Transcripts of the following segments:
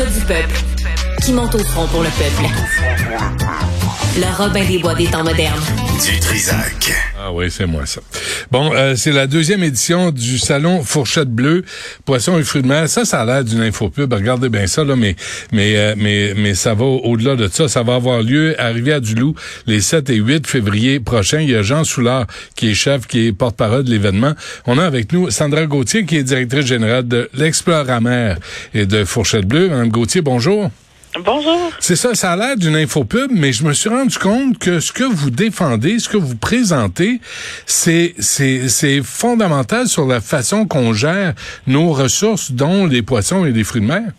Un gars du peuple qui monte au front pour le peuple. Le Robin des Bois des temps modernes. Du Trisac. Ah oui, c'est moi ça. Bon, euh, c'est la deuxième édition du salon Fourchette Bleue, poisson et fruits de mer. Ça, ça a l'air d'une infopub. Regardez bien ça, là, mais mais euh, mais mais ça va au-delà de ça. Ça va avoir lieu à Rivière-du-Loup les 7 et 8 février prochains. Il y a Jean Soulard qui est chef, qui est porte-parole de l'événement. On a avec nous Sandra Gauthier, qui est directrice générale de l'Exploramer et de Fourchette Bleue. Madame Gauthier, bonjour. Bonjour. C'est ça, ça a l'air d'une infopub, mais je me suis rendu compte que ce que vous défendez, ce que vous présentez, c'est c'est c'est fondamental sur la façon qu'on gère nos ressources, dont les poissons et les fruits de mer.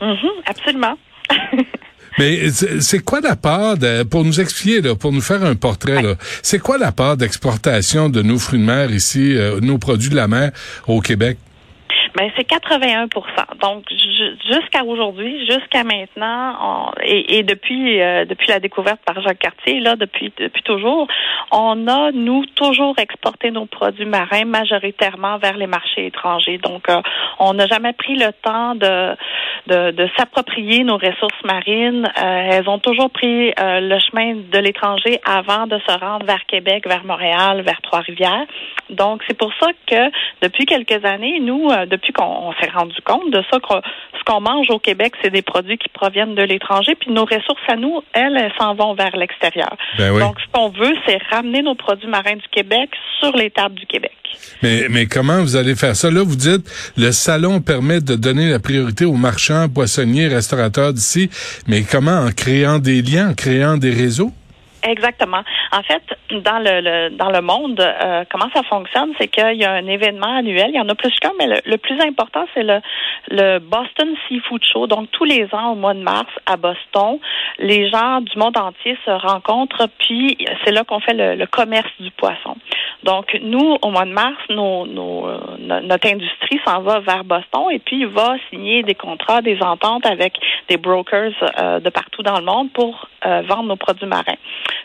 Mhm, absolument. Mais c'est quoi la part, de, pour nous expliquer, là, pour nous faire un portrait, là, c'est quoi la part d'exportation de nos fruits de mer ici, euh, nos produits de la mer au Québec? Ben, c'est 81% Donc, ju- jusqu'à aujourd'hui, jusqu'à maintenant, et, euh, depuis la découverte par Jacques Cartier, là, depuis depuis toujours, on a, nous, toujours exporté nos produits marins majoritairement vers les marchés étrangers. Donc, euh, on n'a jamais pris le temps de s'approprier nos ressources marines. Euh, elles ont toujours pris le chemin de l'étranger avant de se rendre vers Québec, vers Montréal, vers Trois-Rivières. Donc, c'est pour ça que depuis quelques années, nous, euh, depuis qu'on on s'est rendu compte de ça, que ce qu'on mange au Québec, c'est des produits qui proviennent de l'étranger, puis nos ressources à nous, elles, elles s'en vont vers l'extérieur. Ben oui. Donc, ce qu'on veut, c'est ramener nos produits marins du Québec sur les tables du Québec. Mais, mais comment vous allez faire ça? Là, vous dites, le salon permet de donner la priorité aux marchands, poissonniers, restaurateurs d'ici, mais comment? En créant des liens, en créant des réseaux? Exactement. En fait, dans le, le- dans le monde, euh, comment ça fonctionne, c'est qu'il y a un événement annuel. Il y en a plus qu'un, mais le, le plus important, c'est le, le Boston Seafood Show. Donc, tous les ans, au mois de mars, à Boston, les gens du monde entier se rencontrent, puis c'est là qu'on fait le, le commerce du poisson. Donc, nous, au mois de mars, nos, nos, euh, no- notre industrie s'en va vers Boston et puis va signer des contrats, des ententes avec des brokers euh, de partout dans le monde pour euh, vendre nos produits marins.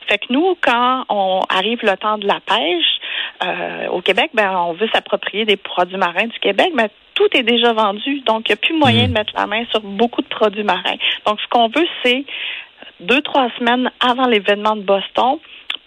Fait que nous, quand on arrive le temps de la pêche euh, au Québec, ben on veut s'approprier des produits marins du Québec, mais tout est déjà vendu, donc il n'y a plus moyen Mm. de mettre la main sur beaucoup de produits marins. Donc ce qu'on veut, c'est deux trois semaines avant l'événement de Boston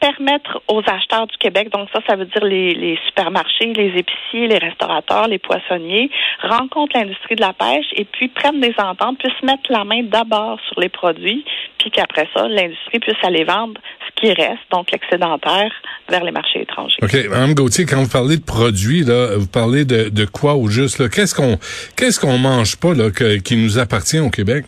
permettre aux acheteurs du Québec, donc ça, ça veut dire les, les supermarchés, les épiciers, les restaurateurs, les poissonniers, rencontrent l'industrie de la pêche et puis prennent des ententes, puissent mettre la main d'abord sur les produits, puis qu'après ça, l'industrie puisse aller vendre ce qui reste, donc l'excédentaire, vers les marchés étrangers. OK. Mme Gauthier, quand vous parlez de produits, là, vous parlez de, de quoi au juste? Qu'est-ce qu'on qu'est-ce qu'on mange pas là, que- qui nous appartient au Québec?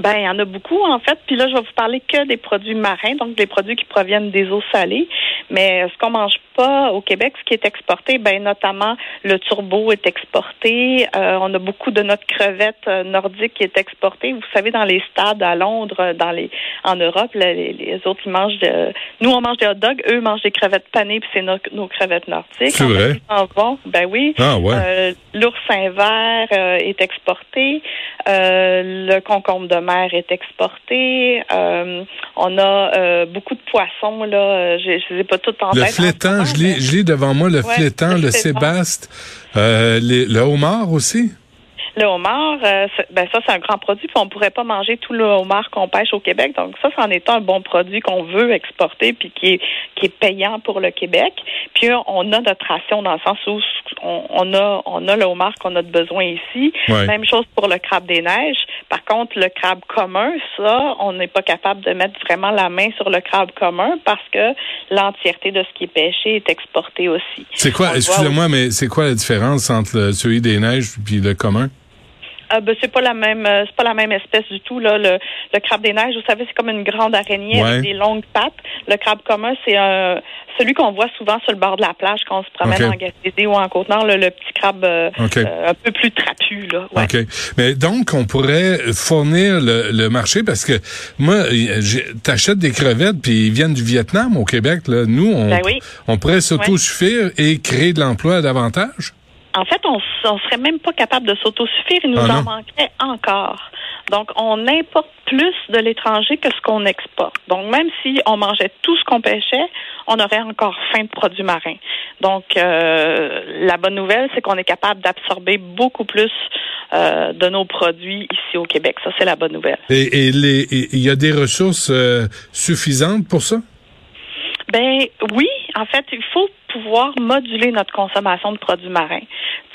Ben, il y en a beaucoup, en fait. Puis là, je vais vous parler que des produits marins, donc des produits qui proviennent des eaux salées. Mais euh, ce qu'on mange pas au Québec, ce qui est exporté, ben notamment le turbo est exporté. Euh, on a beaucoup de notre crevette euh, nordique qui est exportée. Vous savez, dans les stades à Londres, euh, dans les en Europe, là, les, les autres ils mangent de. Nous, on mange des hot dogs, eux mangent des crevettes panées, puis c'est nos, nos crevettes nordiques. C'est vrai? vont. Ben oui. Ah ouais. Euh, L'oursin vert euh, est exporté. Euh, le concombre de mer est exporté. Euh, on a euh, beaucoup de poissons là. Je ne les ai pas toutes en Le tête. flétan, moment, je lis, mais- je lis devant moi le Ouais, flétan, le sébaste, euh, les- le homard aussi. Le homard, euh, ben ça, c'est un grand produit, puis on pourrait pas manger tout le homard qu'on pêche au Québec. Donc ça, c'en est un bon produit qu'on veut exporter, puis qui est, qui est payant pour le Québec. Puis on a notre ration dans le sens où on, a, on a le homard qu'on a de besoin ici. Même chose pour le crabe des neiges. Par contre, le crabe commun, ça, on n'est pas capable de mettre vraiment la main sur le crabe commun parce que l'entièreté de ce qui est pêché est exporté aussi. C'est quoi, excusez-moi, mais c'est quoi la différence entre celui des neiges puis le commun? Ah, ben, c'est pas la même euh, c'est pas la même espèce du tout là. Le, le crabe des neiges vous savez c'est comme une grande araignée avec des longues pattes. Le crabe commun c'est un celui qu'on voit souvent sur le bord de la plage quand on se promène en Gaspésie ou en Côte-Nord le, petit crabe euh, euh, un peu plus trapu là. OK. Mais donc on pourrait fournir le, le marché parce que moi t'achètes des crevettes puis ils viennent du Vietnam au Québec là. Nous on ben on pourrait s'autosuffire et créer de l'emploi davantage en fait, on, on serait même pas capable de s'autosuffire. Il nous ah en manquerait encore. Donc, on importe plus de l'étranger que ce qu'on exporte. Donc, même si on mangeait tout ce qu'on pêchait, on aurait encore faim de produits marins. Donc, euh, la bonne nouvelle, c'est qu'on est capable d'absorber beaucoup plus euh, de nos produits ici au Québec. Ça, c'est la bonne nouvelle. Et il y a des ressources euh, suffisantes pour ça? Ben oui, en fait, il faut pouvoir moduler notre consommation de produits marins.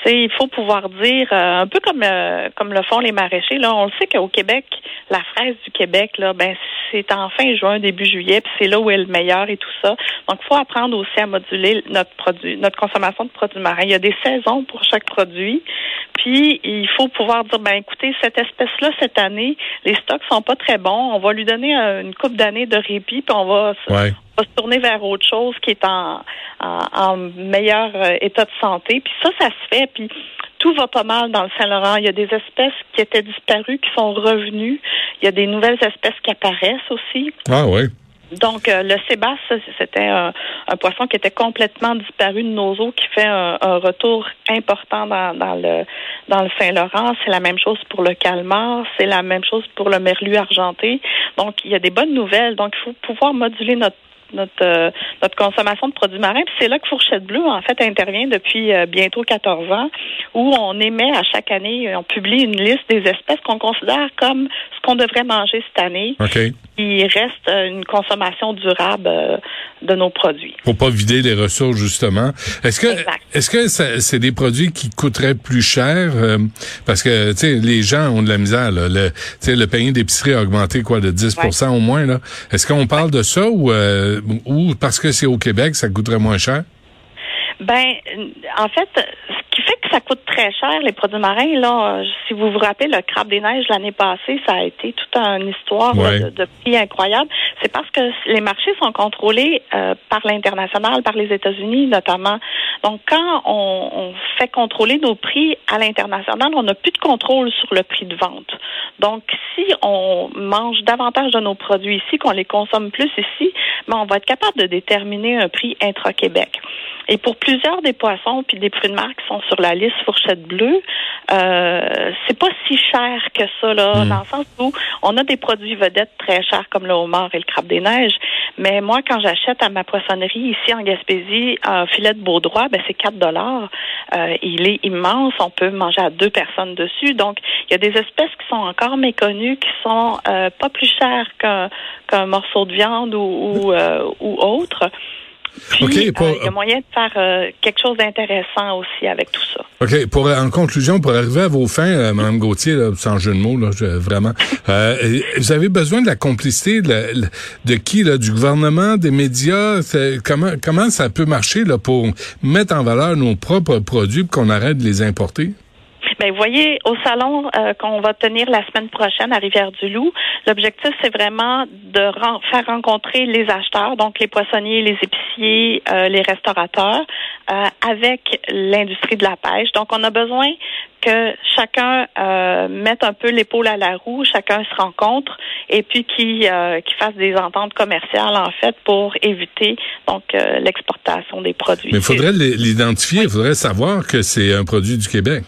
sais, il faut pouvoir dire, euh, un peu comme euh, comme le font les maraîchers, là, on le sait qu'au Québec, la fraise du Québec, là, ben c'est en fin juin, début juillet, puis c'est là où elle est le meilleur et tout ça. Donc, il faut apprendre aussi à moduler notre produit, notre consommation de produits marins. Il y a des saisons pour chaque produit. Puis il faut pouvoir dire, ben écoutez, cette espèce-là, cette année, les stocks sont pas très bons. On va lui donner une coupe d'années de répit, puis on va, va se tourner vers autre chose qui est en, en, meilleur euh, état de santé. Puis ça, ça se fait. Puis tout va pas mal dans le Saint-Laurent. Il y a des espèces qui étaient disparues qui sont revenues. Il y a des nouvelles espèces qui apparaissent aussi. Ah oui. Donc, euh, le sébasse, c'était un, poisson qui était complètement disparu de nos eaux, qui fait un, retour important dans, dans le dans le Saint-Laurent. C'est la même chose pour le calmar, c'est la même chose pour le merlu argenté. Donc, il y a des bonnes nouvelles. Donc, il faut pouvoir moduler notre notre euh, notre consommation de produits marins. Puis c'est là que Fourchette Bleue, en fait, intervient depuis euh, bientôt 14 ans, où on émet à chaque année, on publie une liste des espèces qu'on considère comme ce qu'on devrait manger cette année. Okay. Il reste euh, une consommation durable de nos produits. Pour pas vider les ressources, justement. Est-ce que est-ce que c'est des produits qui coûteraient plus cher? parce que, tu sais, les gens ont de la misère, là. Le, le panier d'épicerie a augmenté, quoi, de 10% au moins, là. Est-ce qu'on parle de ça ou ou parce que c'est au Québec, ça coûterait moins cher? Ben, en fait, ce qui fait que ça coûte très cher, les produits marins, là, si vous vous rappelez, le crabe des neiges l'année passée, ça a été toute une histoire de, prix incroyable. C'est parce que les marchés sont contrôlés euh, par l'international, par les États-Unis notamment. Donc, quand on, on, fait contrôler nos prix à l'international, on n'a plus de contrôle sur le prix de vente. Donc, si on mange davantage de nos produits ici, qu'on les consomme plus ici, ben, on va être capable de déterminer un prix intra-Québec. Et pour plusieurs des poissons puis des fruits de mer qui sont sur la liste fourchette bleue, euh, c'est pas si cher que ça là, hmm. dans le sens où on a des produits vedettes très chers comme le homard et le crabe des neiges. Mais moi, quand j'achète à ma poissonnerie ici en Gaspésie un filet de Baudroie, ben c'est 4 dollars. Euh, il est immense, on peut manger à deux personnes dessus. Donc, il y a des espèces qui sont encore méconnues, qui sont euh, pas plus chères qu'un qu'un morceau de viande ou, ou, ou autre. Puis, euh, il y a moyen de faire euh, quelque chose d'intéressant aussi avec tout ça. OK. Pour, en conclusion, pour arriver à vos fins, euh, Mme Gauthier, sans jeu de mots, là, vraiment, vous avez besoin de la complicité de, de qui? Là, du gouvernement, des médias? Comment, comment ça peut marcher là, pour mettre en valeur nos propres produits pour qu'on arrête de les importer? Ben, vous voyez, au salon euh, qu'on va tenir la semaine prochaine à Rivière-du-Loup, l'objectif, c'est vraiment de faire rencontrer les acheteurs, donc les poissonniers, les épiciers, euh, les restaurateurs, euh, avec l'industrie de la pêche. Donc, on a besoin que chacun mette un peu l'épaule à la roue, chacun se rencontre et puis qui qui fasse des ententes commerciales en fait pour éviter donc l'exportation des produits. Mais il faudrait l'identifier, il faudrait savoir que c'est un produit du Québec.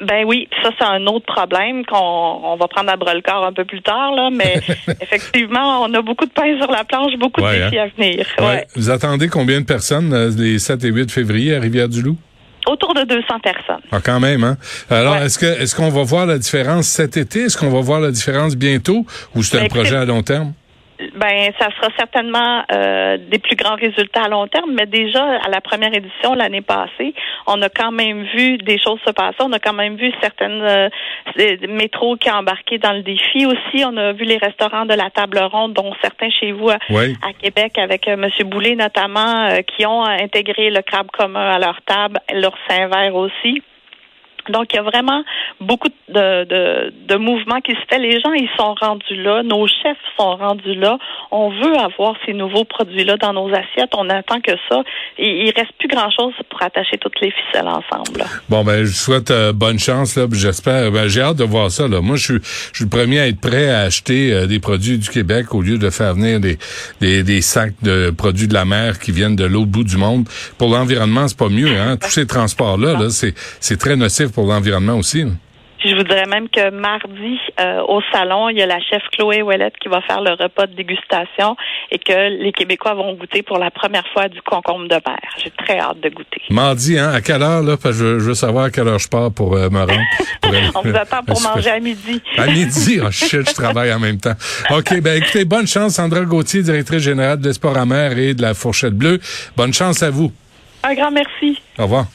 Ben oui, ça c'est un autre problème qu'on on va prendre à bras le corps un peu plus tard là, mais effectivement, on a beaucoup de pain sur la planche, beaucoup de défis hein. à venir. Vous attendez combien de personnes euh, les 7 et 8 février à Rivière-du-Loup? autour de 200 personnes. Ah, quand même, hein? Alors, est-ce que est-ce qu'on va voir la différence cet été? Est-ce qu'on va voir la différence bientôt? Ou c'est un ben, projet à long terme? Ben, ça sera certainement euh, des plus grands résultats à long terme, mais déjà à la première édition l'année passée, on a quand même vu des choses se passer. On a quand même vu certaines euh, métros qui ont embarqué dans le défi aussi. On a vu les restaurants de la table ronde, dont certains chez vous à, Québec, avec euh, M. Boulay notamment, euh, qui ont intégré le crabe commun à leur table, leur Saint-Vert aussi. Donc, il y a vraiment beaucoup de, de, de, mouvements qui se fait. Les gens, ils sont rendus là. Nos chefs sont rendus là. On veut avoir ces nouveaux produits-là dans nos assiettes. On attend que ça. Et il reste plus grand-chose pour attacher toutes les ficelles ensemble. Bon, ben, je souhaite euh, bonne chance. là. J'espère. Ben, j'ai hâte de voir ça. Là. Moi, je suis, je suis le premier à être prêt à acheter euh, des produits du Québec au lieu de faire venir des, des, des, sacs de produits de la mer qui viennent de l'autre bout du monde. Pour l'environnement, c'est pas mieux. Hein? Tous ces transports-là, là, c'est, c'est très nocif l'environnement aussi. je vous dirais même que mardi, euh, au salon, il y a la chef Chloé Ouellette qui va faire le repas de dégustation et que les Québécois vont goûter pour la première fois du concombre de mer. J'ai très hâte de goûter. Mardi, hein? À quelle heure, là? Parce que je, veux savoir à quelle heure je pars pour euh, me rendre. On vous attend pour manger à midi. à midi? Oh shit, je travaille en même temps. OK, ben écoutez, bonne chance, Sandra Gauthier, directrice générale de l'Espoir à mer et de la Fourchette Bleue. Bonne chance à vous. Un grand merci. Au revoir.